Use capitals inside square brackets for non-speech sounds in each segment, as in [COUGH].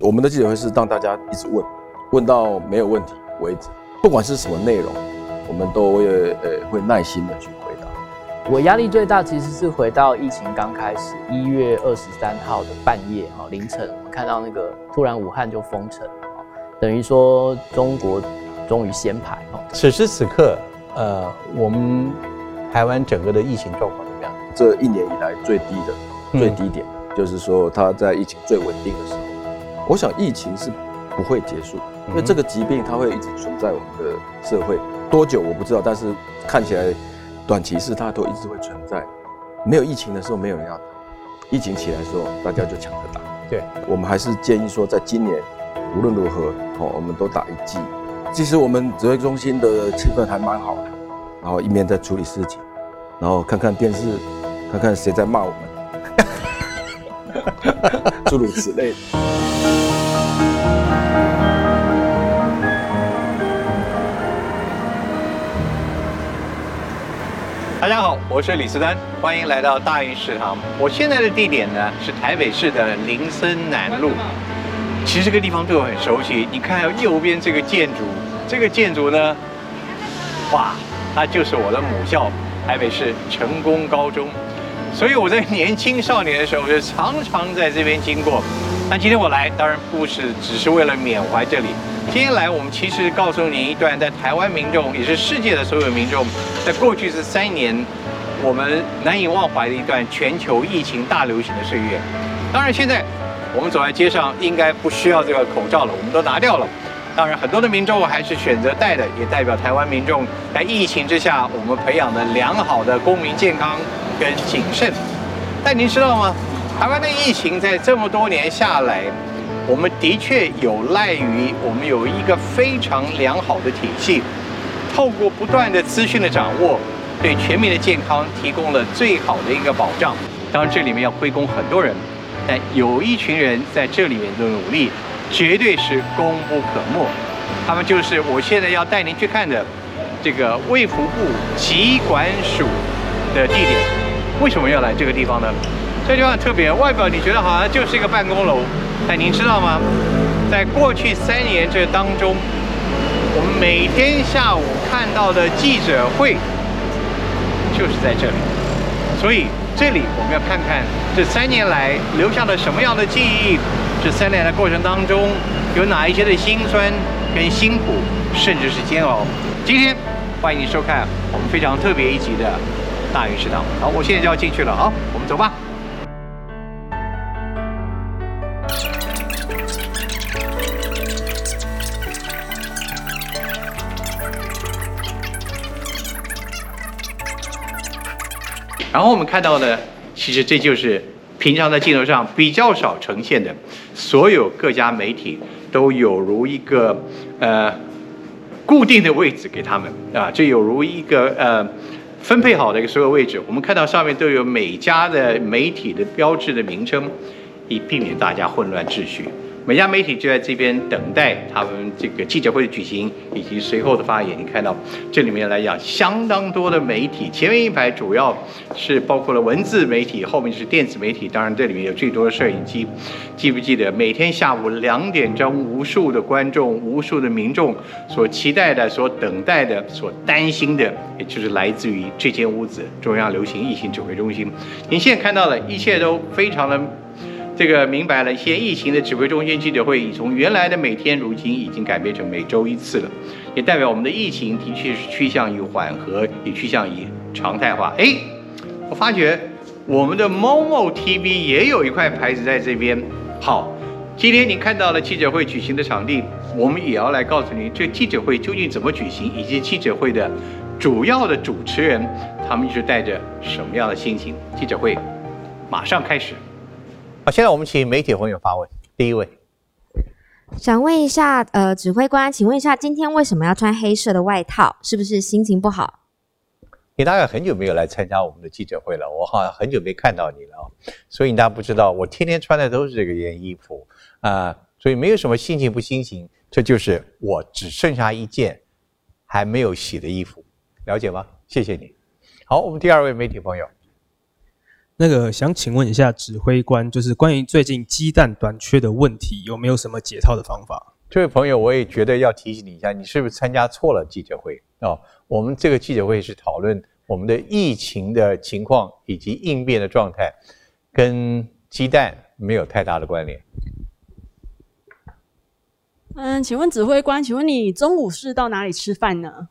我们的记者会是让大家一直问，问到没有问题为止，不管是什么内容，我们都会呃会耐心的去回答。我压力最大其实是回到疫情刚开始，一月二十三号的半夜哈凌晨，我们看到那个突然武汉就封城，等于说中国终于先排哈。此时此刻，呃，我们台湾整个的疫情状况怎么样？这一年以来最低的最低点，就是说它在疫情最稳定的时候。我想疫情是不会结束，因为这个疾病它会一直存在我们的社会，多久我不知道，但是看起来短期是它都一直会存在。没有疫情的时候，没有人要打；疫情起来的时候，大家就抢着打。对，我们还是建议说，在今年无论如何，哦，我们都打一剂。其实我们指挥中心的气氛还蛮好的，然后一面在处理事情，然后看看电视，看看谁在骂我们，[LAUGHS] 诸如此类的。大家好，我是李思丹，欢迎来到大运食堂。我现在的地点呢是台北市的林森南路。其实这个地方对我很熟悉，你看右边这个建筑，这个建筑呢，哇，它就是我的母校台北市成功高中。所以我在年轻少年的时候就常常在这边经过。那今天我来，当然不是只是为了缅怀这里。今天来，我们其实告诉您一段在台湾民众，也是世界的所有民众，在过去这三年，我们难以忘怀的一段全球疫情大流行的岁月。当然，现在我们走在街上，应该不需要这个口罩了，我们都拿掉了。当然，很多的民众还是选择戴的，也代表台湾民众在疫情之下，我们培养的良好的公民健康跟谨慎。但您知道吗？台湾的疫情在这么多年下来，我们的确有赖于我们有一个非常良好的体系，透过不断的资讯的掌握，对全民的健康提供了最好的一个保障。当然，这里面要归功很多人，但有一群人在这里面的努力，绝对是功不可没。他们就是我现在要带您去看的这个卫福部疾管署的地点。为什么要来这个地方呢？这地方特别，外表你觉得好像就是一个办公楼。但您知道吗？在过去三年这当中，我们每天下午看到的记者会就是在这里。所以这里我们要看看这三年来留下了什么样的记忆。这三年的过程当中，有哪一些的辛酸跟辛苦，甚至是煎熬。今天欢迎你收看我们非常特别一集的《大鱼食堂》。好，我现在就要进去了。好，我们走吧。然后我们看到呢，其实这就是平常在镜头上比较少呈现的，所有各家媒体都有如一个呃固定的位置给他们啊，这有如一个呃分配好的一个所有位置。我们看到上面都有每家的媒体的标志的名称，以避免大家混乱秩序。每家媒体就在这边等待他们这个记者会的举行以及随后的发言。你看到这里面来讲，相当多的媒体，前面一排主要是包括了文字媒体，后面是电子媒体。当然，这里面有最多的摄影机。记不记得每天下午两点钟，无数的观众、无数的民众所期待的、所等待的、所担心的，也就是来自于这间屋子——中央流行疫情指挥中心。您现在看到的一切都非常的。这个明白了，现疫情的指挥中心记者会已从原来的每天，如今已经改变成每周一次了，也代表我们的疫情的确是趋向于缓和，也趋向于常态化。哎，我发觉我们的 Momo TV 也有一块牌子在这边。好，今天您看到了记者会举行的场地，我们也要来告诉您，这记者会究竟怎么举行，以及记者会的主要的主持人他们是带着什么样的心情。记者会马上开始。好，现在我们请媒体朋友发问。第一位，想问一下，呃，指挥官，请问一下，今天为什么要穿黑色的外套？是不是心情不好？你大概很久没有来参加我们的记者会了，我好像很久没看到你了，所以你大家不知道，我天天穿的都是这个件衣服啊，所以没有什么心情不心情，这就是我只剩下一件还没有洗的衣服，了解吗？谢谢你。好，我们第二位媒体朋友。那个想请问一下指挥官，就是关于最近鸡蛋短缺的问题，有没有什么解套的方法？这位朋友，我也觉得要提醒你一下，你是不是参加错了记者会哦？我们这个记者会是讨论我们的疫情的情况以及应变的状态，跟鸡蛋没有太大的关联。嗯，请问指挥官，请问你中午是到哪里吃饭呢？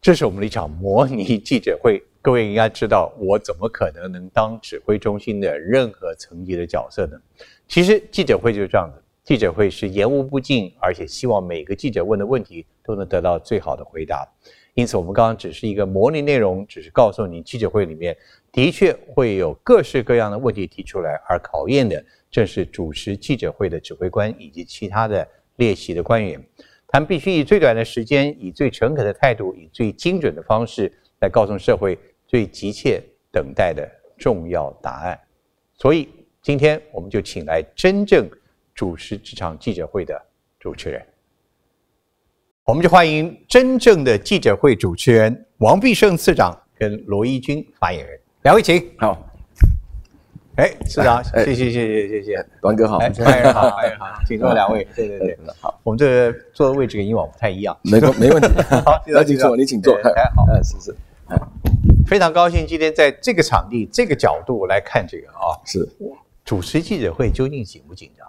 这是我们的一场模拟记者会，各位应该知道，我怎么可能能当指挥中心的任何层级的角色呢？其实记者会就是这样子，记者会是言无不尽，而且希望每个记者问的问题都能得到最好的回答。因此，我们刚刚只是一个模拟内容，只是告诉你，记者会里面的确会有各式各样的问题提出来，而考验的正是主持记者会的指挥官以及其他的列席的官员。他们必须以最短的时间，以最诚恳的态度，以最精准的方式来告诉社会最急切等待的重要答案。所以。今天我们就请来真正主持这场记者会的主持人，我们就欢迎真正的记者会主持人王必胜次长跟罗一军发言人，两位请。好，哎，次长，谢谢谢谢谢谢，端哥好，发言人好，发言人好，请坐两位。[LAUGHS] 对对对，好，我们这个坐的位置跟以往不太一样，没没问题。[LAUGHS] 好，[LAUGHS] 来请坐，你请坐。哎好，嗯，是是，非常高兴今天在这个场地、这个角度来看这个啊，是。主持记者会究竟紧不紧张？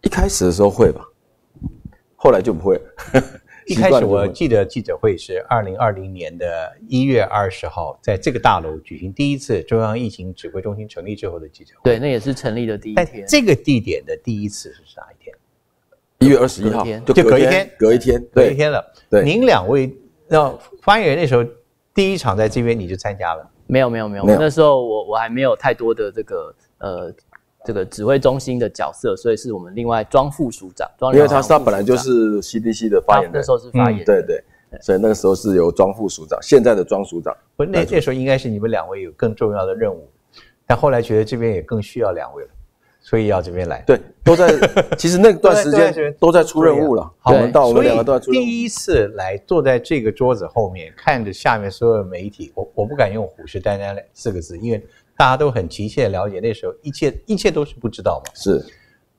一开始的时候会吧，后来就不会。[LAUGHS] 一开始我记得记者会是二零二零年的一月二十号，在这个大楼举行第一次中央疫情指挥中心成立之后的记者会。对，那也是成立的第一天。这个地点的第一次是哪一天？一月二十一号，就隔一天，隔一天，隔一天了。对，您两位那发言人那时候第一场在这边你就参加了。没有没有没有，那时候我我还没有太多的这个呃这个指挥中心的角色，所以是我们另外庄副署长，因为他他本来就是 CDC 的发言人，那时候是发言，对对，所以那个时候是由庄副署长，现在的庄署长，不那那时候应该是你们两位有更重要的任务，但后来觉得这边也更需要两位了。所以要这边来，对，都在。[LAUGHS] 其实那段时间都在出任务了。好，我们到我们两个都在出任务。第一次来坐在这个桌子后面，看着下面所有媒体，我我不敢用虎视眈眈四个字，因为大家都很急切了解那时候一切一切都是不知道嘛。是，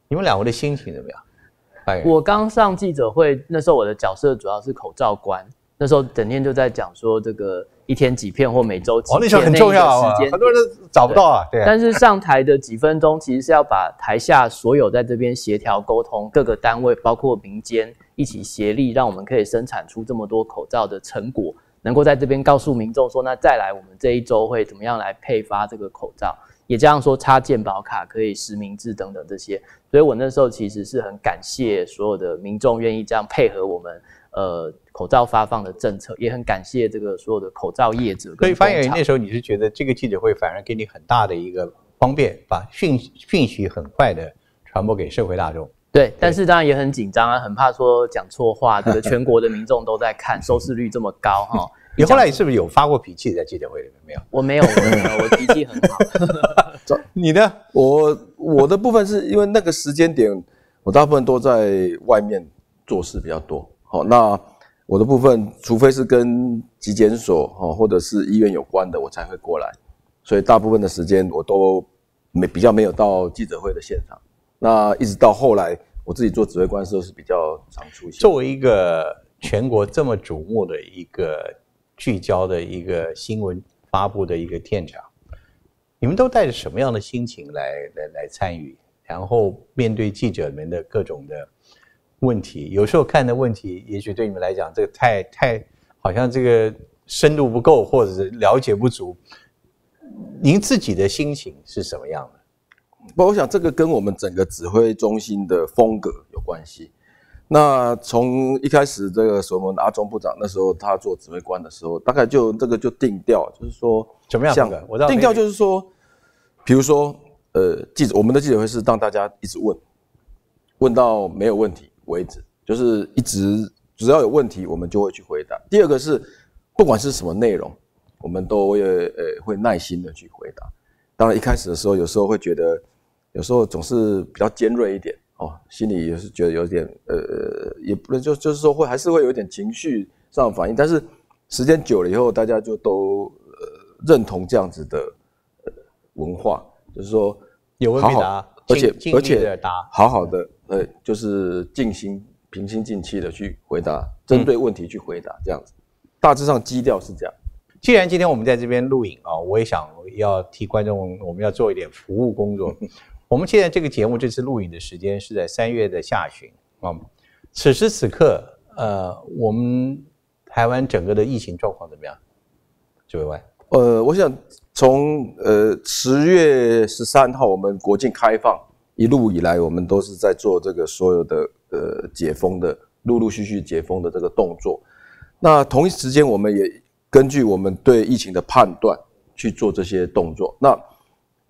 你们两位的心情怎么样？我刚上记者会那时候，我的角色主要是口罩官。那时候整天就在讲说这个一天几片或每周几片，那时候很重要啊，很多人都找不到啊。对。但是上台的几分钟，其实是要把台下所有在这边协调沟通各个单位，包括民间一起协力，让我们可以生产出这么多口罩的成果，能够在这边告诉民众说，那再来我们这一周会怎么样来配发这个口罩，也这样说插健保卡可以实名制等等这些。所以我那时候其实是很感谢所有的民众愿意这样配合我们。呃，口罩发放的政策也很感谢这个所有的口罩业者。所以发言人那时候你是觉得这个记者会反而给你很大的一个方便，把讯讯息很快的传播给社会大众。对，但是当然也很紧张啊，很怕说讲错话，这个全国的民众都在看，收视率这么高哈。[LAUGHS] 你后来是不是有发过脾气在记者会里面？没有，我没有，[LAUGHS] 我脾气很好。[LAUGHS] 你呢？我我的部分是因为那个时间点，我大部分都在外面做事比较多。好，那我的部分，除非是跟疾检所哈或者是医院有关的，我才会过来。所以大部分的时间我都没比较没有到记者会的现场。那一直到后来，我自己做指挥官的时候是比较常出现。作为一个全国这么瞩目的一个聚焦的一个新闻发布的一个现场，你们都带着什么样的心情来来来参与？然后面对记者们的各种的。问题有时候看的问题，也许对你们来讲，这个太太好像这个深度不够，或者是了解不足。您自己的心情是什么样的？不，我想这个跟我们整个指挥中心的风格有关系。那从一开始这个什么阿中部长那时候他做指挥官的时候，大概就这个就定调，就是说怎么样？我定调就是说，比如说呃，记者我们的记者会是让大家一直问，问到没有问题。为止，就是一直只要有问题，我们就会去回答。第二个是，不管是什么内容，我们都会呃会耐心的去回答。当然一开始的时候，有时候会觉得，有时候总是比较尖锐一点哦，心里也是觉得有点呃，也不能就就是说会还是会有点情绪上反应。但是时间久了以后，大家就都呃认同这样子的呃文化，就是说有问必答好好，而且而且答好好的，呃，就是静心、平心静气的去回答，针对问题去回答，这样子，大致上基调是这样。既然今天我们在这边录影啊，我也想要替观众，我们要做一点服务工作。[LAUGHS] 我们现在这个节目这次录影的时间是在三月的下旬啊，此时此刻，呃，我们台湾整个的疫情状况怎么样？指挥官，呃，我想从呃十月十三号我们国境开放一路以来，我们都是在做这个所有的呃解封的，陆陆续续解封的这个动作。那同一时间，我们也根据我们对疫情的判断去做这些动作。那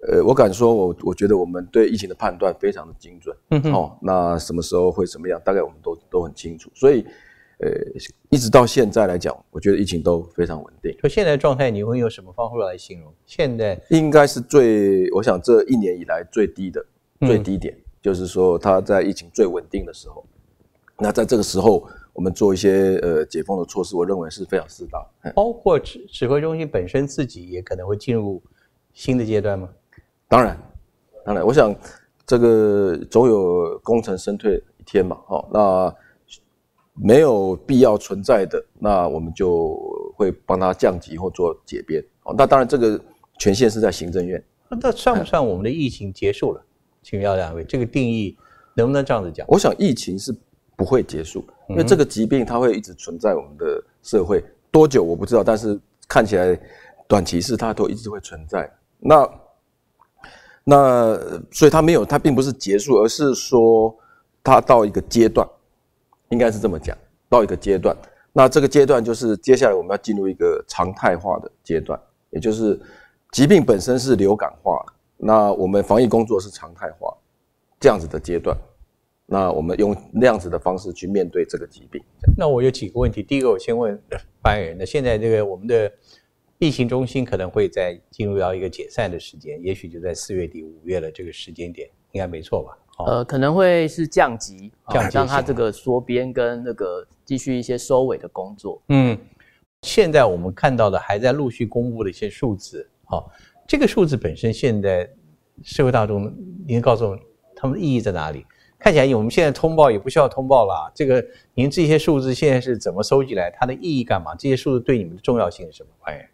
呃，我敢说我，我觉得我们对疫情的判断非常的精准。嗯哦，那什么时候会怎么样，大概我们都都很清楚。所以，呃，一直到现在来讲，我觉得疫情都非常稳定。就现在状态，你会用什么方式来形容？现在应该是最，我想这一年以来最低的嗯最低点，就是说它在疫情最稳定的时候。那在这个时候，我们做一些呃解封的措施，我认为是非常适当。嗯包括指指挥中心本身自己也可能会进入新的阶段吗？当然，当然，我想这个总有功成身退一天嘛。哦，那没有必要存在的，那我们就会帮他降级或做解编。哦，那当然这个权限是在行政院。那算不算我们的疫情结束了？请教两位，这个定义能不能这样子讲？我想疫情是不会结束，因为这个疾病它会一直存在我们的社会，多久我不知道，但是看起来短期是它都一直会存在。那那所以它没有，它并不是结束，而是说它到一个阶段，应该是这么讲，到一个阶段。那这个阶段就是接下来我们要进入一个常态化的阶段，也就是疾病本身是流感化，那我们防疫工作是常态化这样子的阶段。那我们用那样子的方式去面对这个疾病。那我有几个问题。第一个，我先问 [COUGHS] 发言人。那现在这个我们的疫情中心可能会在进入到一个解散的时间，也许就在四月底、五月的这个时间点，应该没错吧？哦，呃，可能会是降级，降级让它这个缩编跟那个继续一些收尾的工作。嗯，现在我们看到的还在陆续公布的一些数字，好、这个数字本身现在社会大众，您告诉我他们的意义在哪里？看起来我们现在通报也不需要通报了。这个您这些数字现在是怎么收集来？它的意义干嘛？这些数字对你们的重要性是什么？哎，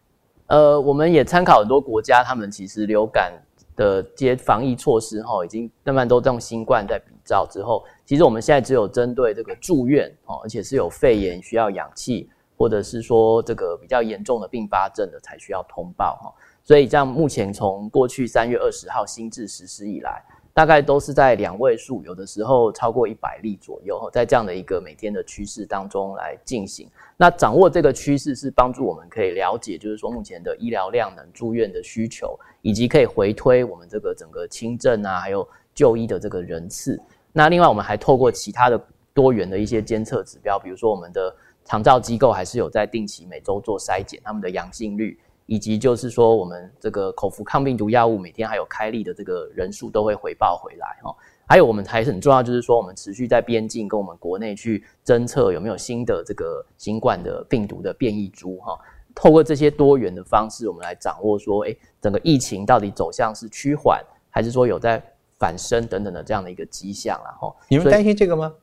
呃，我们也参考很多国家，他们其实流感的这些防疫措施哈，已经慢慢都用新冠在比照之后，其实我们现在只有针对这个住院哦，而且是有肺炎需要氧气，或者是说这个比较严重的并发症的才需要通报哈。所以这样目前从过去三月二十号新制实施以来，大概都是在两位数，有的时候超过一百例左右，在这样的一个每天的趋势当中来进行。那掌握这个趋势是帮助我们可以了解，就是说目前的医疗量能、住院的需求，以及可以回推我们这个整个轻症啊，还有就医的这个人次。那另外我们还透过其他的多元的一些监测指标，比如说我们的长照机构还是有在定期每周做筛检，他们的阳性率。以及就是说，我们这个口服抗病毒药物每天还有开立的这个人数都会回报回来哈。还有我们还是很重要，就是说我们持续在边境跟我们国内去侦测有没有新的这个新冠的病毒的变异株哈。透过这些多元的方式，我们来掌握说，哎，整个疫情到底走向是趋缓，还是说有在反升等等的这样的一个迹象然后你们担心这个吗？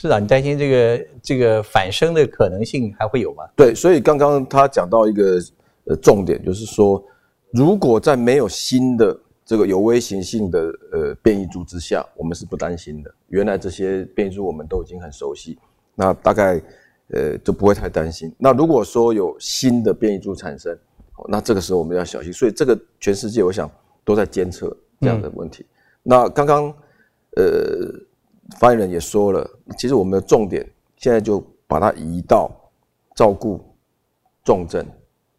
市长，你担心这个这个反生的可能性还会有吗？对，所以刚刚他讲到一个呃重点，就是说，如果在没有新的这个有威胁性的呃变异株之下，我们是不担心的。原来这些变异株我们都已经很熟悉，那大概呃就不会太担心。那如果说有新的变异株产生，哦那这个时候我们要小心。所以这个全世界我想都在监测这样的问题。那刚刚呃。发言人也说了，其实我们的重点现在就把它移到照顾重症，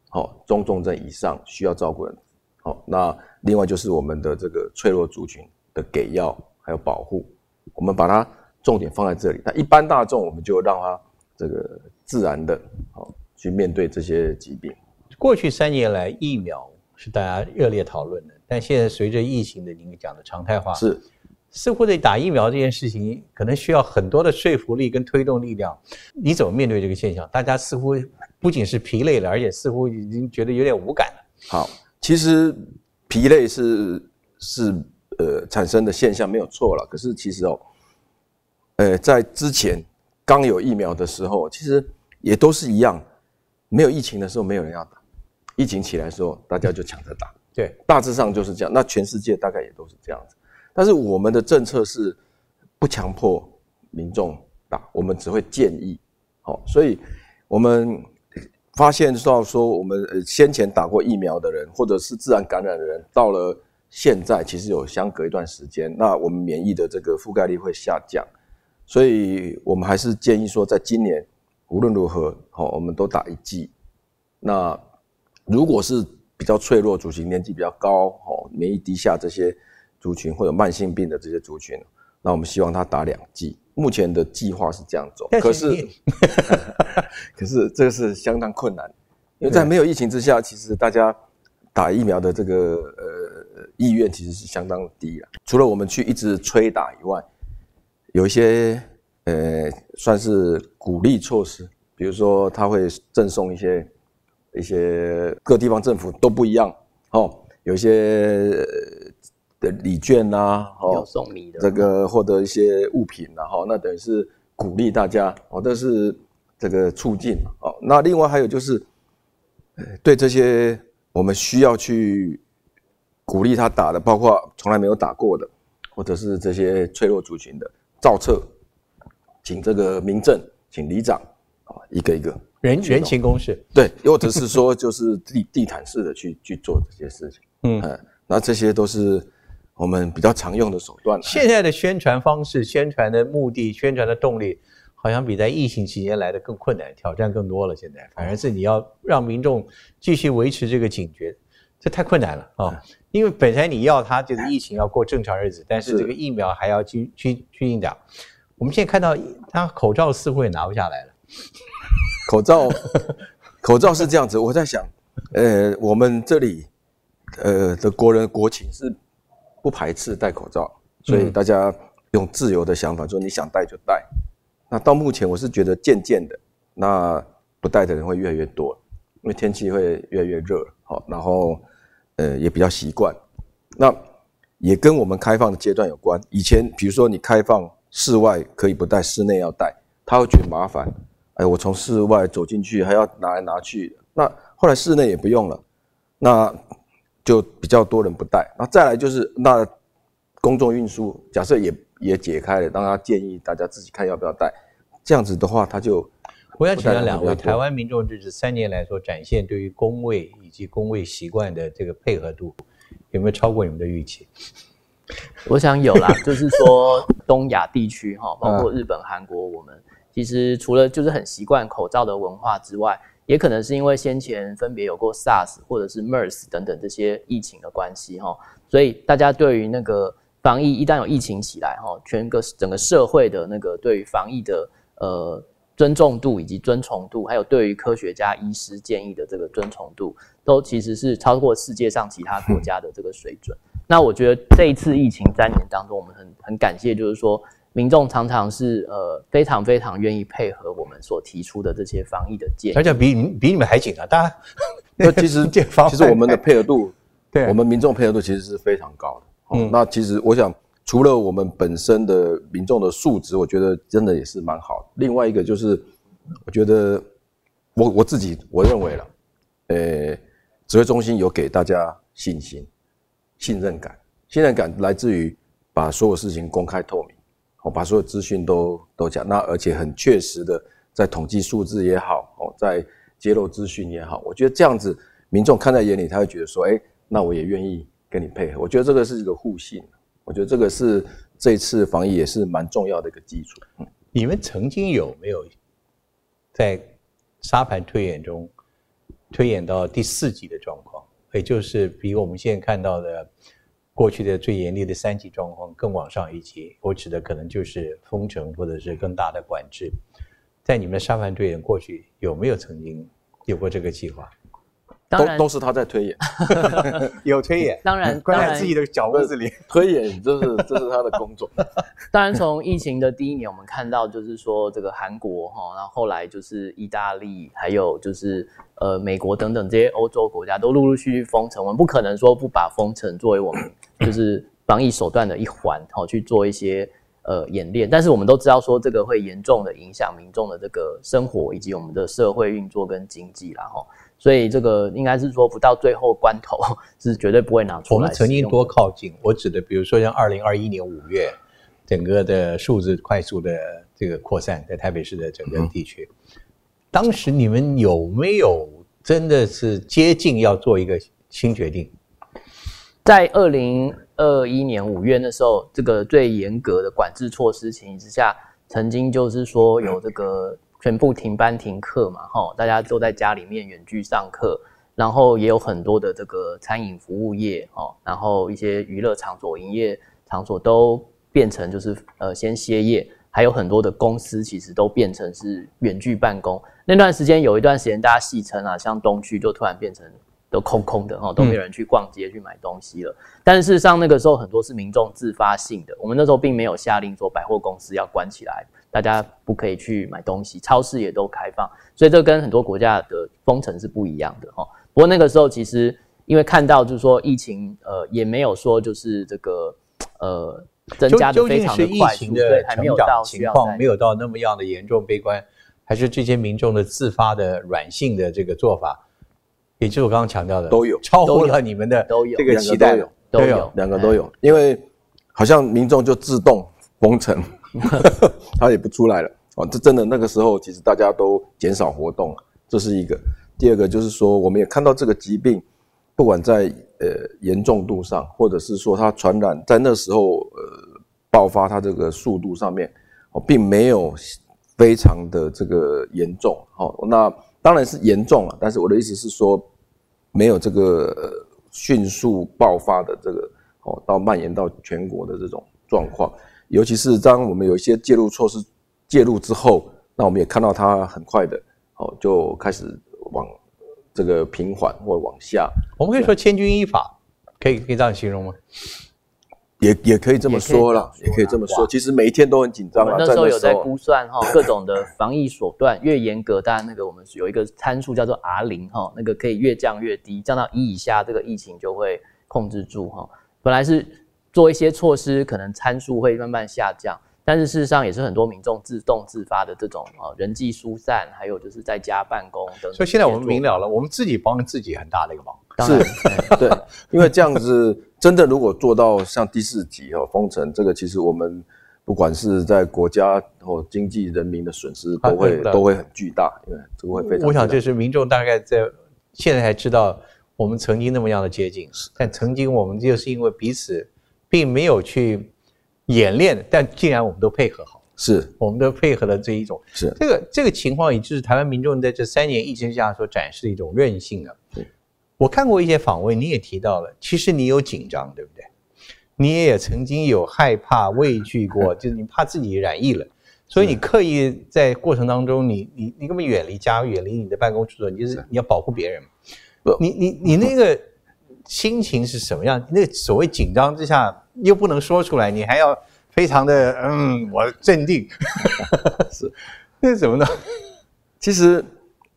好、中重症以上需要照顾人，好、那另外就是我们的这个脆弱族群的给药还有保护，我们把它重点放在这里。那一般大众我们就让他这个自然的，好、去面对这些疾病。过去三年来，疫苗是大家热烈讨论的，但现在随着疫情的您讲的常态化，是似乎对打疫苗这件事情，可能需要很多的说服力跟推动力量。你怎么面对这个现象？大家似乎不仅是疲累了，而且似乎已经觉得有点无感了。好，其实疲累是是呃产生的现象没有错了。可是其实哦，呃，在之前刚有疫苗的时候，其实也都是一样，没有疫情的时候没有人要打，疫情起来的时候大家就抢着打。对，大致上就是这样。那全世界大概也都是这样子。但是我们的政策是不强迫民众打，我们只会建议。好，所以我们发现到说，我们呃先前打过疫苗的人，或者是自然感染的人，到了现在其实有相隔一段时间，那我们免疫的这个覆盖率会下降。所以我们还是建议说，在今年无论如何，好，我们都打一剂。那如果是比较脆弱族群，年纪比较高，哦，免疫低下这些。族群或者慢性病的这些族群，那我们希望他打两剂。目前的计划是这样走，可是，[LAUGHS] 可是这个是相当困难，因为在没有疫情之下，其实大家打疫苗的这个呃意愿其实是相当低了。除了我们去一直催打以外，有一些呃算是鼓励措施，比如说他会赠送一些一些各地方政府都不一样哦，有一些。的礼券呐，哦，送礼的这个获得一些物品然后那等于是鼓励大家哦，这是这个促进哦。那另外还有就是，对这些我们需要去鼓励他打的，包括从来没有打过的，或者是这些脆弱族群的造册，请这个民政，请里长啊，一个一个人人情公事，对，或者是说就是地地毯式的去去做这些事情，嗯，那这些都是。我们比较常用的手段。现在的宣传方式、宣传的目的、宣传的动力，好像比在疫情期间来的更困难，挑战更多了。现在反而是你要让民众继续维持这个警觉，这太困难了啊！因为本身你要他就是疫情要过正常日子，但是这个疫苗还要去去去应打。我们现在看到他口罩似乎也拿不下来了。口罩，[LAUGHS] 口罩是这样子。我在想，呃，我们这里呃的国人国情是。不排斥戴口罩，所以大家用自由的想法说你想戴就戴。那到目前我是觉得渐渐的，那不戴的人会越来越多，因为天气会越来越热，好，然后呃也比较习惯。那也跟我们开放的阶段有关。以前比如说你开放室外可以不戴，室内要戴，他会觉得麻烦。哎，我从室外走进去还要拿来拿去。那后来室内也不用了，那。就比较多人不戴，那再来就是那公众运输，假设也也解开了，让他建议大家自己看要不要戴，这样子的话他就。我想请教两位，台湾民众这三年来所展现对于工位以及工位习惯的这个配合度，有没有超过你们的预期？我想有啦，[LAUGHS] 就是说东亚地区哈，包括日本、韩国，我们其实除了就是很习惯口罩的文化之外。也可能是因为先前分别有过 SARS 或者是 MERS 等等这些疫情的关系哈，所以大家对于那个防疫一旦有疫情起来哈，全个整个社会的那个对于防疫的呃尊重度以及尊崇度，还有对于科学家医师建议的这个尊崇度，都其实是超过世界上其他国家的这个水准。那我觉得这一次疫情三年当中，我们很很感谢，就是说。民众常常是呃非常非常愿意配合我们所提出的这些防疫的建议，而且比比你们还紧啊！大家那其实 [LAUGHS] 其实我们的配合度，对，我们民众配合度其实是非常高的。嗯，那其实我想，除了我们本身的民众的素质，我觉得真的也是蛮好的。另外一个就是，我觉得我我自己我认为了，呃，指挥中心有给大家信心、信任感，信任感来自于把所有事情公开透明。我把所有资讯都都讲，那而且很确实的，在统计数字也好，哦，在揭露资讯也好，我觉得这样子民众看在眼里，他会觉得说，哎，那我也愿意跟你配合。我觉得这个是一个互信，我觉得这个是这次防疫也是蛮重要的一个基础。你们曾经有没有在沙盘推演中推演到第四级的状况，也就是比我们现在看到的？过去的最严厉的三级状况更往上一级，我指的可能就是封城或者是更大的管制。在你们的沙盘队员过去有没有曾经有过这个计划？当然都都是他在推演，[LAUGHS] 有推演，当然关在自己的脚窝子里。推演这是 [LAUGHS] 这是他的工作。[LAUGHS] 当然，从疫情的第一年，我们看到就是说这个韩国哈，然后后来就是意大利，还有就是呃美国等等这些欧洲国家都陆陆续续封城，我们不可能说不把封城作为我们就是防疫手段的一环，好去做一些呃演练。但是我们都知道说这个会严重的影响民众的这个生活以及我们的社会运作跟经济啦哈。所以这个应该是说不到最后关头是绝对不会拿出来。我们曾经多靠近，我指的比如说像二零二一年五月，整个的数字快速的这个扩散在台北市的整个地区，当时你们有没有真的是接近要做一个新决定？在二零二一年五月那时候，这个最严格的管制措施情形之下，曾经就是说有这个全部停班停课嘛，哈，大家都在家里面远距上课，然后也有很多的这个餐饮服务业，哦，然后一些娱乐场所、营业场所都变成就是呃先歇业，还有很多的公司其实都变成是远距办公。那段时间有一段时间大家戏称啊，像东区就突然变成。都空空的哈，都没有人去逛街去买东西了。但是事实上，那个时候很多是民众自发性的。我们那时候并没有下令说百货公司要关起来，大家不可以去买东西，超市也都开放。所以这跟很多国家的封城是不一样的哈。不过那个时候其实因为看到就是说疫情呃也没有说就是这个呃增加的非常的快速，对，还没有到情况没有到那么样的严重悲观，还是这些民众的自发的软性的这个做法。也就是我刚刚强调的，都有超乎了你们的都有这个期待，都有两个都有，因为好像民众就自动封城，[LAUGHS] 他也不出来了哦。这真的那个时候，其实大家都减少活动，这是一个。第二个就是说，我们也看到这个疾病，不管在呃严重度上，或者是说它传染在那时候呃爆发它这个速度上面，哦，并没有非常的这个严重。好，那。当然是严重了，但是我的意思是说，没有这个迅速爆发的这个哦，到蔓延到全国的这种状况。尤其是当我们有一些介入措施介入之后，那我们也看到它很快的哦，就开始往这个平缓或往下。我们可以说千钧一发，可以可以这样形容吗？也也可以这么说了，也可以这么说。其实每一天都很紧张啊。那时候有在估算哈，各种的防疫手段越严格，当然那个我们有一个参数叫做 R 零哈，那个可以越降越低，降到一以下，这个疫情就会控制住哈。本来是做一些措施，可能参数会慢慢下降，但是事实上也是很多民众自动自发的这种啊人际疏散，还有就是在家办公等。所以现在我们明了了，我们自己帮自己很大的一个忙。是，[LAUGHS] 对，因为这样子。真的，如果做到像第四级哦封城，这个其实我们不管是在国家或经济、人民的损失都会都会很巨大，因为这个会非常。我想就是民众大概在现在才知道，我们曾经那么样的接近，但曾经我们就是因为彼此并没有去演练，但既然我们都配合好，是。我们都配合了这一种，是。这个这个情况，也就是台湾民众在这三年疫情下所展示的一种韧性啊。我看过一些访问，你也提到了，其实你有紧张，对不对？你也曾经有害怕、畏惧过，[LAUGHS] 就是你怕自己染疫了，所以你刻意在过程当中，你你你根本远离家，远离你的办公处所，你就是。你要保护别人。不。你你你那个心情是什么样？那所谓紧张之下又不能说出来，你还要非常的嗯，我镇定，[LAUGHS] 是那是什么呢？其实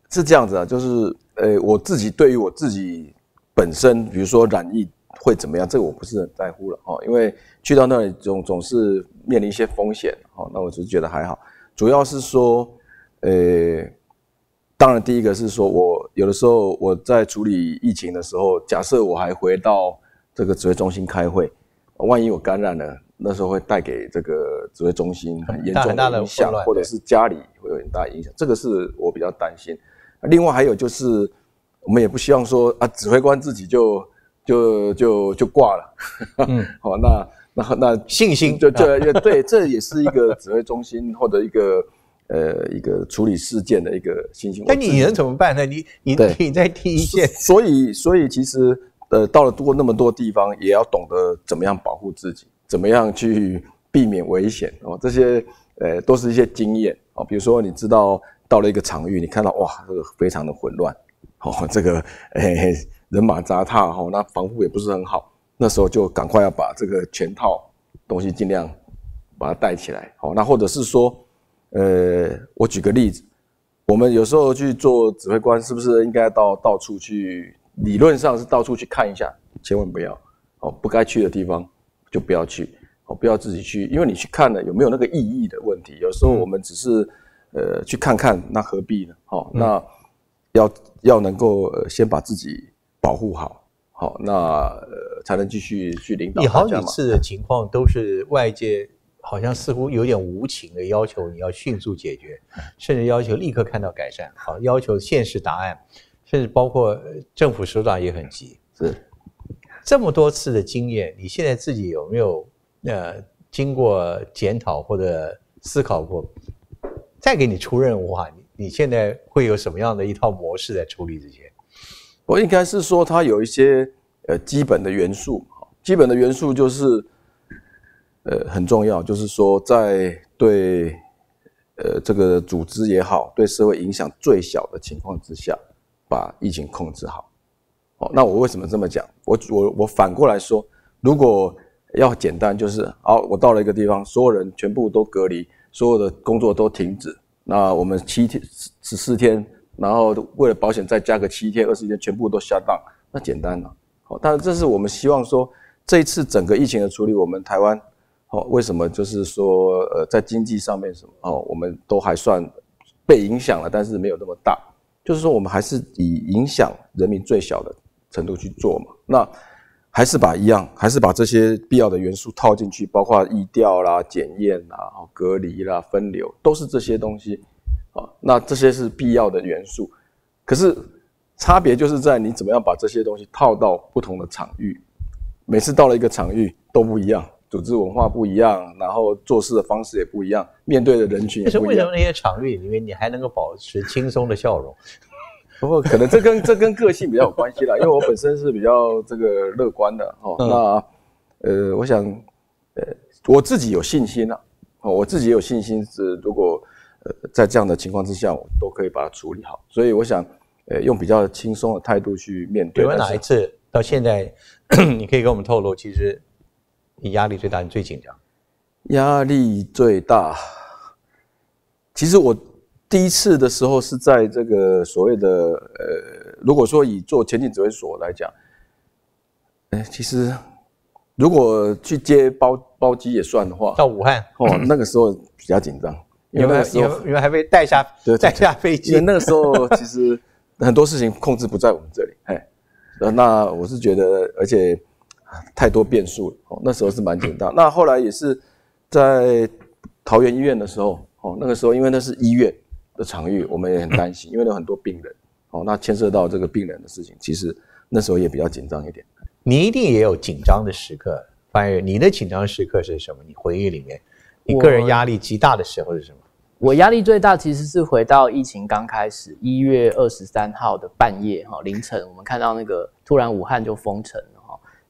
是这样子啊，就是。呃，我自己对于我自己本身，比如说染疫会怎么样，这个我不是很在乎了哦，因为去到那里总总是面临一些风险哦，那我只是觉得还好。主要是说，呃，当然第一个是说我有的时候我在处理疫情的时候，假设我还回到这个指挥中心开会，万一我感染了，那时候会带给这个指挥中心很严重的影响，或者是家里会有很大影响，这个是我比较担心。另外还有就是，我们也不希望说啊，指挥官自己就就就就挂了。嗯，[LAUGHS] 好，那那那信心就就对，这也是一个指挥中心或者一个呃一个处理事件的一个信心。那你能怎么办呢？你你你在第一线，所以所以其实呃到了多那么多地方，也要懂得怎么样保护自己，怎么样去避免危险哦。这些呃都是一些经验哦。比如说你知道。到了一个场域，你看到哇，这个非常的混乱，哦，这个诶人马杂踏哈，那防护也不是很好，那时候就赶快要把这个全套东西尽量把它带起来，好，那或者是说，呃，我举个例子，我们有时候去做指挥官，是不是应该到到处去？理论上是到处去看一下，千万不要哦，不该去的地方就不要去哦，不要自己去，因为你去看了有没有那个意义的问题。有时候我们只是呃去看看，那何必呢？哦，那要要能够先把自己保护好，好，那呃才能继续去领导。你好几次的情况都是外界好像似乎有点无情的要求你要迅速解决，甚至要求立刻看到改善，好，要求现实答案。甚至包括政府首长也很急，是这么多次的经验，你现在自己有没有呃经过检讨或者思考过？再给你出任务啊，你你现在会有什么样的一套模式在处理这些？我应该是说，它有一些呃基本的元素，基本的元素就是呃很重要，就是说在对呃这个组织也好，对社会影响最小的情况之下。把疫情控制好，哦，那我为什么这么讲？我我我反过来说，如果要简单，就是好，我到了一个地方，所有人全部都隔离，所有的工作都停止，那我们七天十四天，然后为了保险再加个七天二十天，全部都下档，那简单了。好，但是这是我们希望说，这一次整个疫情的处理，我们台湾，哦，为什么就是说，呃，在经济上面什么，哦，我们都还算被影响了，但是没有那么大。就是说，我们还是以影响人民最小的程度去做嘛。那还是把一样，还是把这些必要的元素套进去，包括疫调啦、检验啦、隔离啦、分流，都是这些东西啊。那这些是必要的元素，可是差别就是在你怎么样把这些东西套到不同的场域。每次到了一个场域都不一样，组织文化不一样，然后做事的方式也不一样，面对的人群也不一样。是为什么那些场域里面你还能够保持轻松的笑容？[LAUGHS] 不过可能这跟这跟个性比较有关系啦，因为我本身是比较这个乐观的哦。那呃，我想呃，我自己有信心啊，哦，我自己有信心是，如果呃在这样的情况之下，我都可以把它处理好。所以我想呃，用比较轻松的态度去面对。有没有哪一次到现在，[CLEARS THROAT] 你可以跟我们透露，其实你压力最大，你最紧张？压力最大，其实我。第一次的时候是在这个所谓的呃，如果说以做前景指挥所来讲，哎，其实如果去接包包机也算的话，到武汉。哦，那个时候比较紧张，因为因为因为还被带下带下飞机，那个时候其实很多事情控制不在我们这里，哎，那我是觉得，而且太多变数了，哦，那时候是蛮紧张。那后来也是在桃园医院的时候，哦，那个时候因为那是医院。的场域，我们也很担心，因为有很多病人，哦，那牵涉到这个病人的事情，其实那时候也比较紧张一点。你一定也有紧张的时刻，范宇，你的紧张时刻是什么？你回忆里面，你个人压力极大的时候是什么？我压力最大其实是回到疫情刚开始，一月二十三号的半夜哈凌晨，我们看到那个突然武汉就封城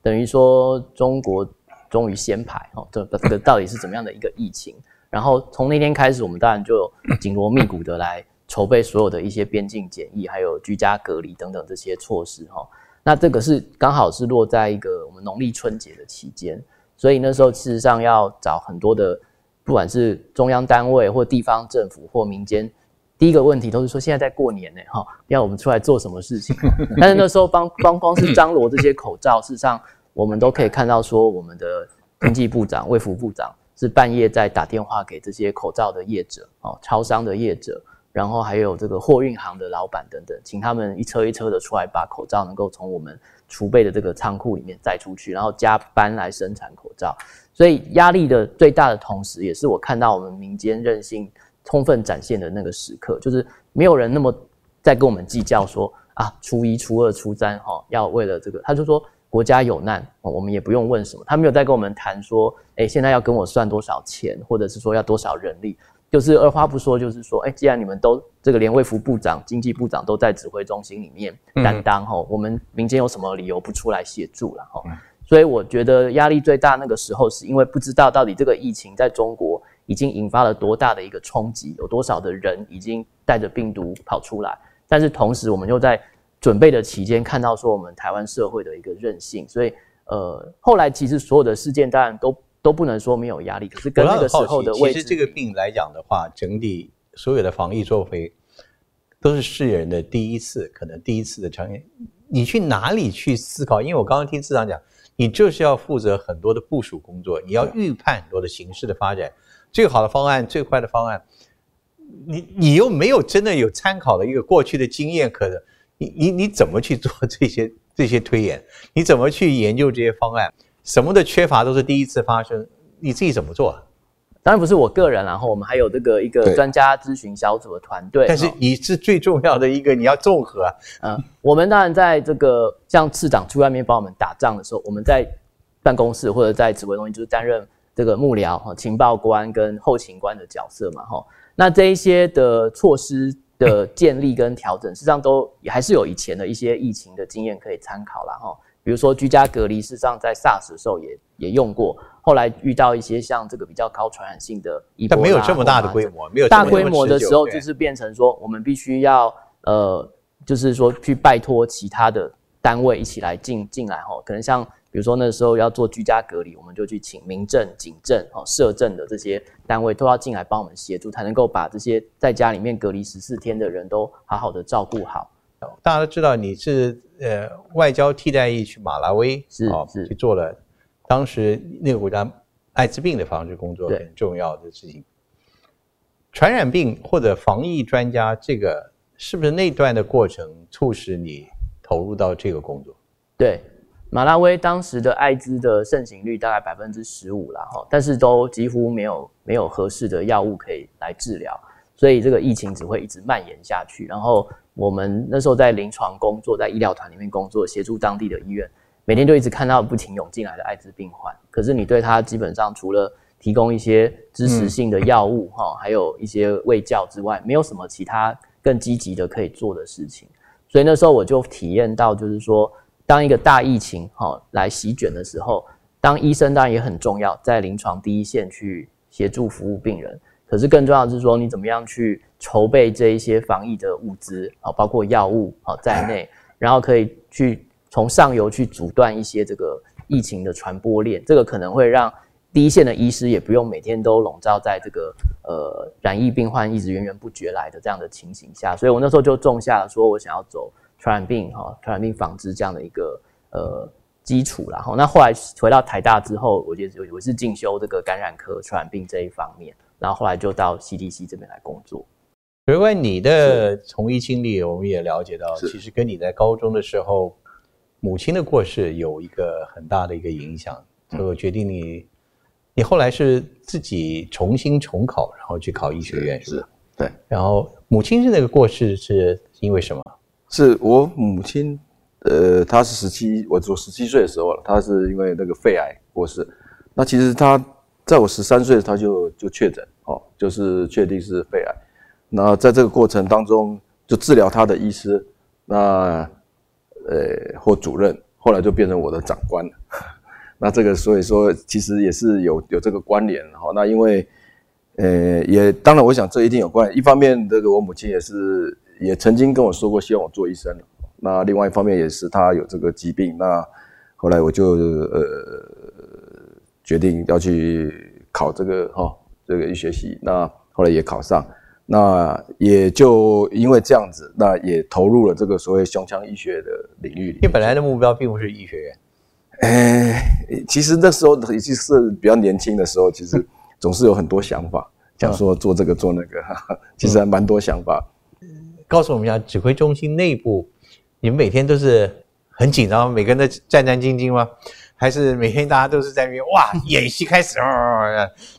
等于说中国终于先排哈，这这个到底是怎么样的一个疫情？然后从那天开始，我们当然就紧锣密鼓的来筹备所有的一些边境检疫，还有居家隔离等等这些措施哈。那这个是刚好是落在一个我们农历春节的期间，所以那时候事实上要找很多的，不管是中央单位或地方政府或民间，第一个问题都是说现在在过年呢哈，要我们出来做什么事情？[LAUGHS] 但是那时候光光光是张罗这些口罩，事实上我们都可以看到说我们的经济部长、卫福部长。是半夜在打电话给这些口罩的业者哦，超商的业者，然后还有这个货运行的老板等等，请他们一车一车的出来把口罩能够从我们储备的这个仓库里面载出去，然后加班来生产口罩。所以压力的最大的同时，也是我看到我们民间韧性充分展现的那个时刻，就是没有人那么在跟我们计较说啊，初一、初二、初三哈，要为了这个，他就说。国家有难，我们也不用问什么。他没有在跟我们谈说，哎，现在要跟我算多少钱，或者是说要多少人力，就是二话不说，就是说，哎，既然你们都这个连卫福部长、经济部长都在指挥中心里面担当，哈，我们民间有什么理由不出来协助了，哈？所以我觉得压力最大那个时候，是因为不知道到底这个疫情在中国已经引发了多大的一个冲击，有多少的人已经带着病毒跑出来，但是同时我们又在。准备的期间，看到说我们台湾社会的一个韧性，所以呃，后来其实所有的事件当然都都不能说没有压力，可是跟那个时候的位置，其实这个病来讲的话，整体所有的防疫作为都是世人的第一次，可能第一次的尝验。你去哪里去思考？因为我刚刚听市长讲，你就是要负责很多的部署工作，你要预判很多的形势的发展，最好的方案、最坏的方案，你你又没有真的有参考的一个过去的经验，可能你你你怎么去做这些这些推演？你怎么去研究这些方案？什么的缺乏都是第一次发生，你自己怎么做？当然不是我个人，然后我们还有这个一个专家咨询小组的团队。但是你是最重要的一个，你要综合。嗯，我们当然在这个像市长出外面帮我们打仗的时候，我们在办公室或者在指挥中心就是担任这个幕僚哈、情报官跟后勤官的角色嘛哈。那这一些的措施的建立跟调整，实际上都也还是有以前的一些疫情的经验可以参考了哈。比如说居家隔离，事实上在 SARS 的时候也也用过。后来遇到一些像这个比较高传染性的，但没有这么大的规模，没有大规模的时候，就是变成说我们必须要呃，就是说去拜托其他的单位一起来进进来哈。可能像比如说那时候要做居家隔离，我们就去请民政、警政、哦社政的这些单位都要进来帮我们协助，才能够把这些在家里面隔离十四天的人都好好的照顾好。大家都知道你是呃外交替代役去马拉维是是去做了，当时那个国家艾滋病的防治工作很重要的事情。传染病或者防疫专家，这个是不是那段的过程促使你投入到这个工作？对，马拉维当时的艾滋的盛行率大概百分之十五了哈，但是都几乎没有没有合适的药物可以来治疗，所以这个疫情只会一直蔓延下去，然后。我们那时候在临床工作，在医疗团里面工作，协助当地的医院，每天就一直看到不停涌进来的艾滋病患。可是你对他基本上除了提供一些支持性的药物哈，还有一些卫教之外，没有什么其他更积极的可以做的事情。所以那时候我就体验到，就是说，当一个大疫情哈来席卷的时候，当医生当然也很重要，在临床第一线去协助服务病人。可是更重要的是说，你怎么样去筹备这一些防疫的物资啊，包括药物啊在内，然后可以去从上游去阻断一些这个疫情的传播链。这个可能会让第一线的医师也不用每天都笼罩在这个呃染疫病患一直源源不绝来的这样的情形下。所以我那时候就种下了说我想要走传染病哈传染病防治这样的一个呃基础然后那后来回到台大之后，我就我是进修这个感染科传染病这一方面。然后后来就到 CDC 这边来工作。因为，你的从医经历，我们也了解到，其实跟你在高中的时候母亲的过世有一个很大的一个影响，所以我决定你，你后来是自己重新重考，然后去考医学院，是对。然后母亲是那个过世是因为什么？是我母亲，呃，她是十七，我我十七岁的时候了，她是因为那个肺癌过世。那其实她。在我十三岁，她就就确诊，哦，就是确定是肺癌。那在这个过程当中，就治疗她的医师，那呃或主任，后来就变成我的长官。[LAUGHS] 那这个所以说，其实也是有有这个关联，哈。那因为呃也当然，我想这一定有关。一方面，这个我母亲也是也曾经跟我说过，希望我做医生。那另外一方面也是他有这个疾病。那后来我就呃。决定要去考这个哈，这个医学系，那后来也考上，那也就因为这样子，那也投入了这个所谓胸腔医学的领域里。你本来的目标并不是医学院，哎，其实那时候已经是比较年轻的时候，其实总是有很多想法，[LAUGHS] 想说做这个做那个，其实还蛮多想法。告诉我们一下，指挥中心内部，你们每天都是很紧张，每个人都战战兢兢吗？还是每天大家都是在那边哇 [LAUGHS] 演习开始，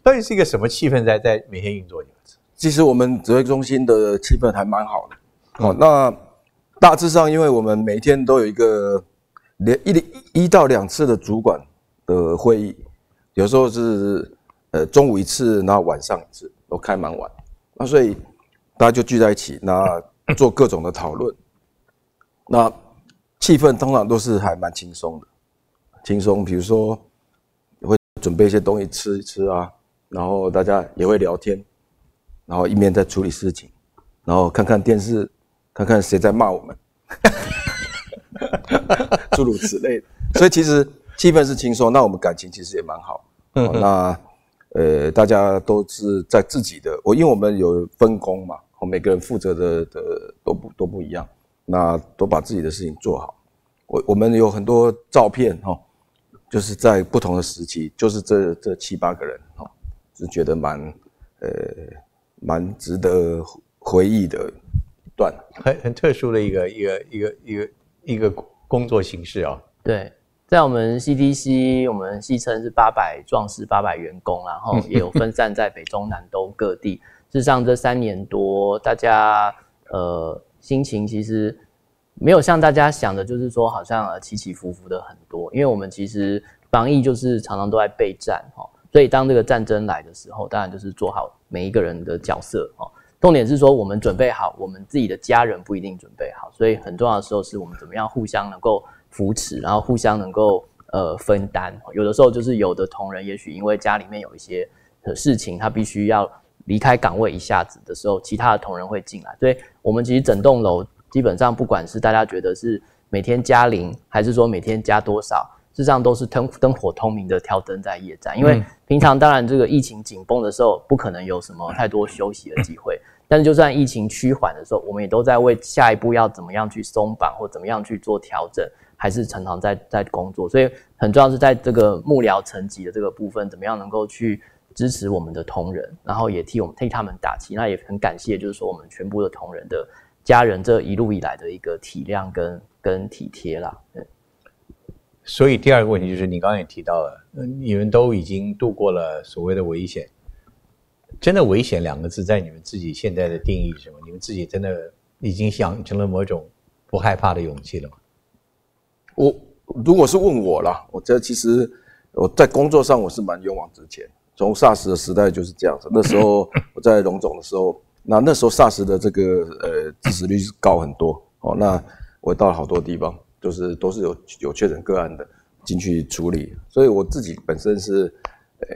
到底是一个什么气氛在在每天运作？其实我们指挥中心的气氛还蛮好的。好，那大致上，因为我们每天都有一个连一一到两次的主管的会议，有时候是呃中午一次，然后晚上一次，都开蛮晚。那所以大家就聚在一起，那做各种的讨论。那气氛通常都是还蛮轻松的。轻松，比如说会准备一些东西吃一吃啊，然后大家也会聊天，然后一面在处理事情，然后看看电视，看看谁在骂我们。[LAUGHS] 诸如此类的。所以其实气氛是轻松，那我们感情其实也蛮好。哦那呃，大家都是在自己的，我因为我们有分工嘛，我每个人负责的的都不都不一样，那都把自己的事情做好。我我们有很多照片哈、就是在不同的时期，就是这这七八个人哈、是觉得蛮呃蛮值得回忆的一段。很很特殊的一个一个一个一个一个工作形式啊。对，在我们 CDC，我们戏称是八百壮士、八百员工，然后也有分散在北中南东各地。事实上，这三年多，大家呃心情其实没有像大家想的，就是说好像呃起起伏伏的很多。因为我们其实防疫就是常常都在备战哈，所以当这个战争来的时候，当然就是做好每一个人的角色哈。重点是说，我们准备好，我们自己的家人不一定准备好，所以很重要的时候是我们怎么样互相能够扶持，然后互相能够呃分担。有的时候就是有的同仁，也许因为家里面有一些事情，他必须要离开岗位一下子的时候，其他的同仁会进来。所以我们其实整栋楼基本上不管是大家觉得是每天加零，还是说每天加多少，事实上都是灯灯火通明的挑灯在夜战。因为平常当然这个疫情紧绷的时候，不可能有什么太多休息的机会。[LAUGHS] 但是就算疫情趋缓的时候，我们也都在为下一步要怎么样去松绑或怎么样去做调整，还是常常在在工作。所以很重要是在这个幕僚层级的这个部分，怎么样能够去支持我们的同仁，然后也替我们替他们打气。那也很感谢，就是说我们全部的同仁的家人这一路以来的一个体谅跟跟体贴啦。对所以第二个问题就是，你刚刚也提到了，嗯你们都已经度过了所谓的危险。真的危险两个字，在你们自己现在的定义是什么？你们自己真的已经养成了某种不害怕的勇气了吗？我如果是问我啦，我这其实我在工作上我是蛮勇往直前。从 SARS 的时代就是这样子，那时候 [LAUGHS] 我在龙总的时候，那那时候 SARS 的这个呃致死率是高很多哦。那我到了好多地方，就是都是有有确诊个案的进去处理，所以我自己本身是呃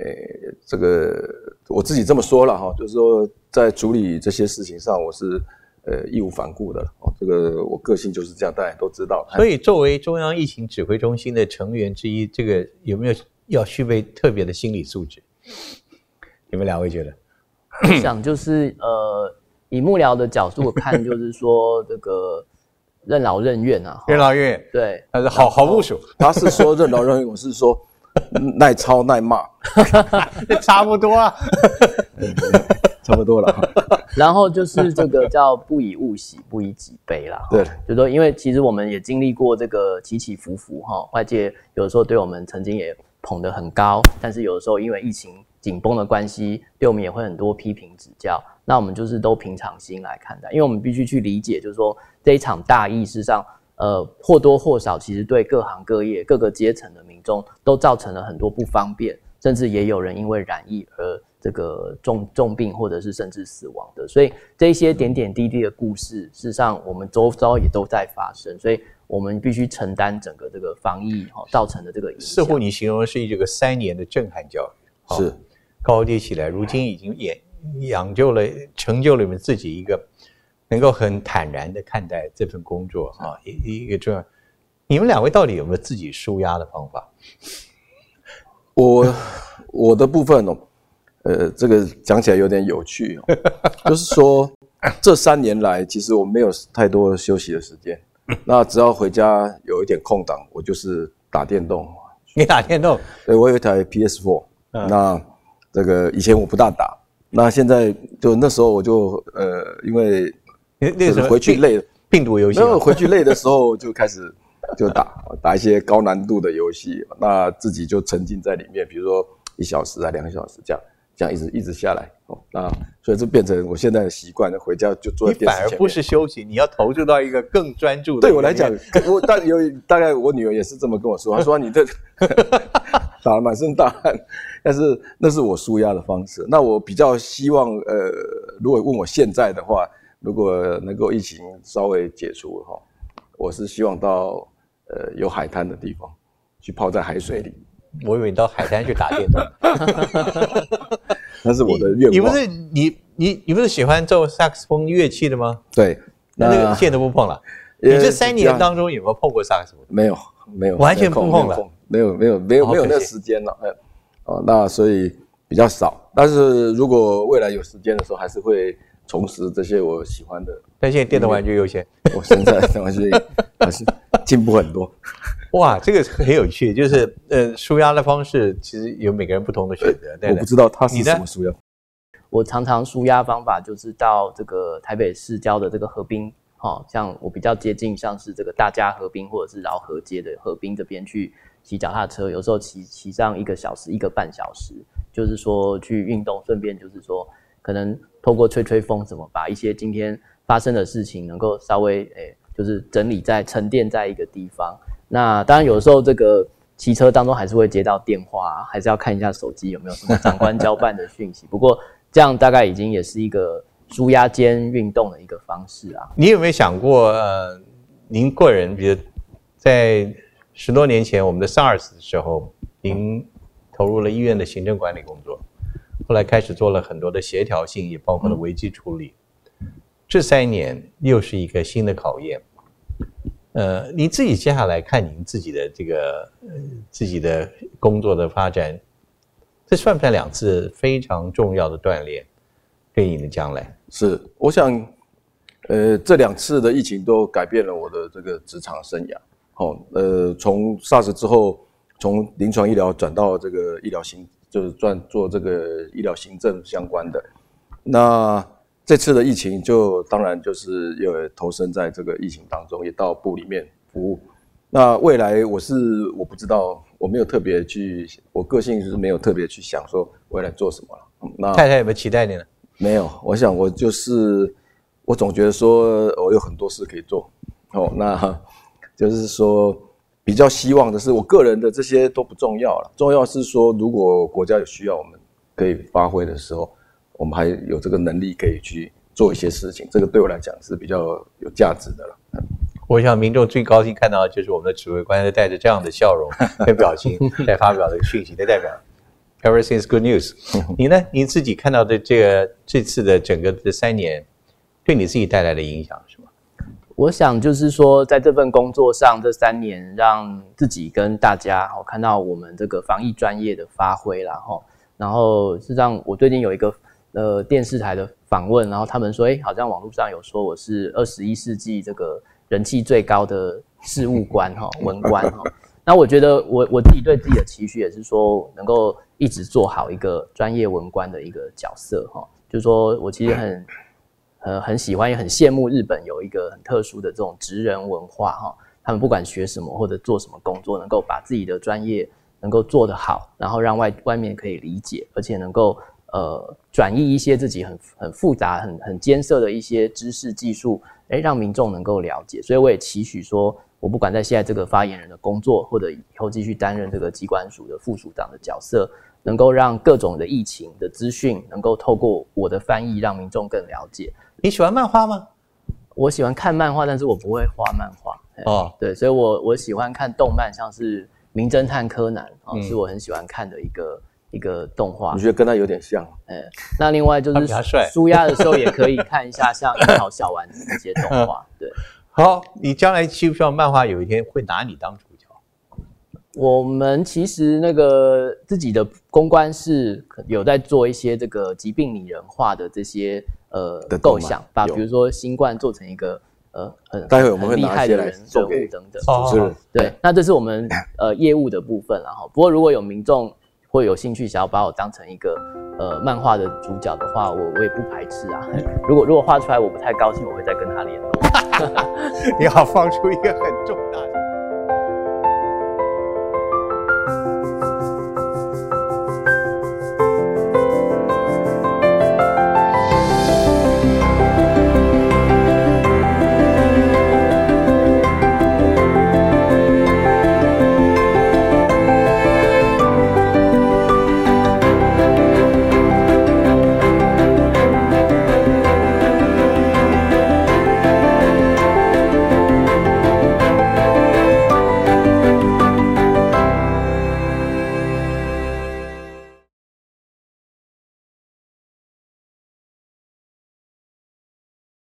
这个我自己这么说了哈，就是说在处理这些事情上，我是呃义无反顾的哦。这个我个性就是这样，大家都知道。所以，作为中央疫情指挥中心的成员之一，这个有没有要具备特别的心理素质？你们两位觉得？我想就是呃，以幕僚的角度看，就是说这个任劳任怨啊。任劳任怨，对，但是好好部署，他是说任劳任怨，我是说耐操耐骂，[LAUGHS] 差不多啊。[LAUGHS] 差不多了。[LAUGHS] 然后就是这个叫不以物喜，不以己悲啦。对，就说因为其实我们也经历过这个起起伏伏哈，外界有的时候对我们曾经也捧得很高，但是有的时候因为疫情紧绷的关系，对我们也会很多批评指教。那我们就是都平常心来看待，因为我们必须去理解，就是说这一场大疫，事实上，呃，或多或少其实对各行各业、各个阶层的民众都造成了很多不方便，甚至也有人因为染疫而这个重重病，或者是甚至死亡的。所以这些点点滴滴的故事，事实上我们周遭也都在发生，所以我们必须承担整个这个防疫哈、造成的这个影响。似乎你形容的是这个三年的震撼教育，是高低起来，如今已经演养就了、成就了你们自己一个能够很坦然的看待这份工作啊，一一个重要。你们两位到底有没有自己舒压的方法？我我的部分哦，呃，这个讲起来有点有趣哦，就是说这三年来，其实我没有太多休息的时间。[LAUGHS] 那只要回家有一点空档，我就是打电动。你打电动？对，我有一台 PS4，、那这个以前我不大打，那现在就那时候我就呃，因为就是那时候回去累了，病毒游戏啊，没有回去累的时候就开始就打打一些高难度的游戏，那自己就沉浸在里面，比如说一小时啊、两个小时这样，这样一直一直下来哦。那所以这变成我现在的习惯，回家就坐在电视前面。反而不是休息，你要投入到一个更专注的。对我来讲，[LAUGHS] 我大有大概我女儿也是这么跟我说，她说 [LAUGHS] 你这 [LAUGHS] 打了满身大汗，但是那是我舒压的方式。那我比较希望，呃，如果问我现在的话，如果能够疫情稍微解除哈，我是希望到呃有海滩的地方去泡在海水里，我以为你到海滩去打电动。[LAUGHS] 那是我的愿望。你不是你你你不是喜欢奏萨克斯风乐器的吗？对，那那个线都不碰了。你这三年当中有没有碰过萨克斯风？没有没有完全不碰了没有没有没有没有那时间了，哎，哦，那所以比较少。但是如果未来有时间的时候，还是会重拾这些我喜欢的。但现在电动玩具优先。我现在的玩具还是进步很多。[LAUGHS] 哇，这个很有趣，就是呃，舒压的方式其实有每个人不同的选择。对我不知道他是什么舒压？我常常舒压方法就是到这个台北市郊的这个河滨，哦，像我比较接近像是这个大家河滨或者是饶河街的河滨这边去骑脚踏车，有时候骑骑上一个小时、一个半小时，就是说去运动，顺便就是说可能透过吹吹风什么，把一些今天发生的事情能够稍微诶、就是整理在沉淀在一个地方。那当然有时候这个骑车当中还是会接到电话、还是要看一下手机有没有什么长官交办的讯息。[LAUGHS] 不过这样大概已经也是一个舒压兼运动的一个方式啊。你有没有想过，呃，您个人，比如在十多年前我们的 SARS 的时候，您投入了医院的行政管理工作，后来开始做了很多的协调性，也包括了危机处理。这三年又是一个新的考验。呃，你自己接下来看您自己的这个呃自己的工作的发展，这算不算两次非常重要的锻炼，对你的将来？是，我想，呃，这两次的疫情都改变了我的这个职场生涯。哦，呃，从 SARS 之后，从临床医疗转到这个医疗行，就是转做这个医疗行政相关的。那这次的疫情就当然就是有投身在这个疫情当中，也到部里面服务。那未来我是我不知道，我没有特别去，我个性是没有特别去想说未来做什么了。嗯那太太有没有期待你呢？没有，我想我就是，我总觉得说我有很多事可以做，哦，那就是说比较希望的是，我个人的这些都不重要了，重要是说，如果国家有需要我们可以发挥的时候，我们还有这个能力可以去做一些事情，这个对我来讲是比较有价值的了。我想民众最高兴看到的就是我们的指挥官带着这样的笑容 [LAUGHS] 跟表情在发表这个讯息，的代表 everything is good news。你呢？你自己看到的这个这次的整个这三年，对你自己带来的影响？我想就是说，在这份工作上，这三年让自己跟大家哦看到我们这个防疫专业的发挥啦，哈。然后是让，我最近有一个呃电视台的访问，然后他们说，哎，好像网络上有说我是二十一世纪这个人气最高的事务官哈、文官哈。[LAUGHS] 那我觉得我我自己对自己的期许也是说，能够一直做好一个专业文官的一个角色哈。就是说我其实很呃很喜欢，也很羡慕日本有一个很特殊的这种职人文化哈。他们不管学什么或者做什么工作，能够把自己的专业能够做得好，然后让外外面可以理解，而且能够呃转移一些自己很很复杂、很很艰涩的一些知识技术，哎，让民众能够了解。所以我也期许说，我不管在现在这个发言人的工作，或者以后继续担任这个机关署的副署长的角色，能够让各种的疫情的资讯能够透过我的翻译，让民众更了解。你喜欢漫画吗？我喜欢看漫画，但是我不会画漫画。哎哦，对，所以我我喜欢看动漫，像是《名侦探柯南》哦，嗯是我很喜欢看的一个一个动画你。觉得跟他有点像？哎那另外就是舒压的时候也可以看一下像《樱桃小丸子》这些动画。[LAUGHS] 对，好，你将来希不希望漫画有一天会拿你当主角？我们其实那个自己的公关是有在做一些这个疾病拟人化的这些呃的构想，把比如说新冠做成一个呃很待会我们会厉拿些来害的人人送给物等等。哦。对，那这是我们呃业务的部分然后不过如果有民众会有兴趣想要把我当成一个呃漫画的主角的话，我我也不排斥啊。[LAUGHS] 如果如果画出来我不太高兴，我会再跟他联络。[LAUGHS] 你好放出一个很重大的。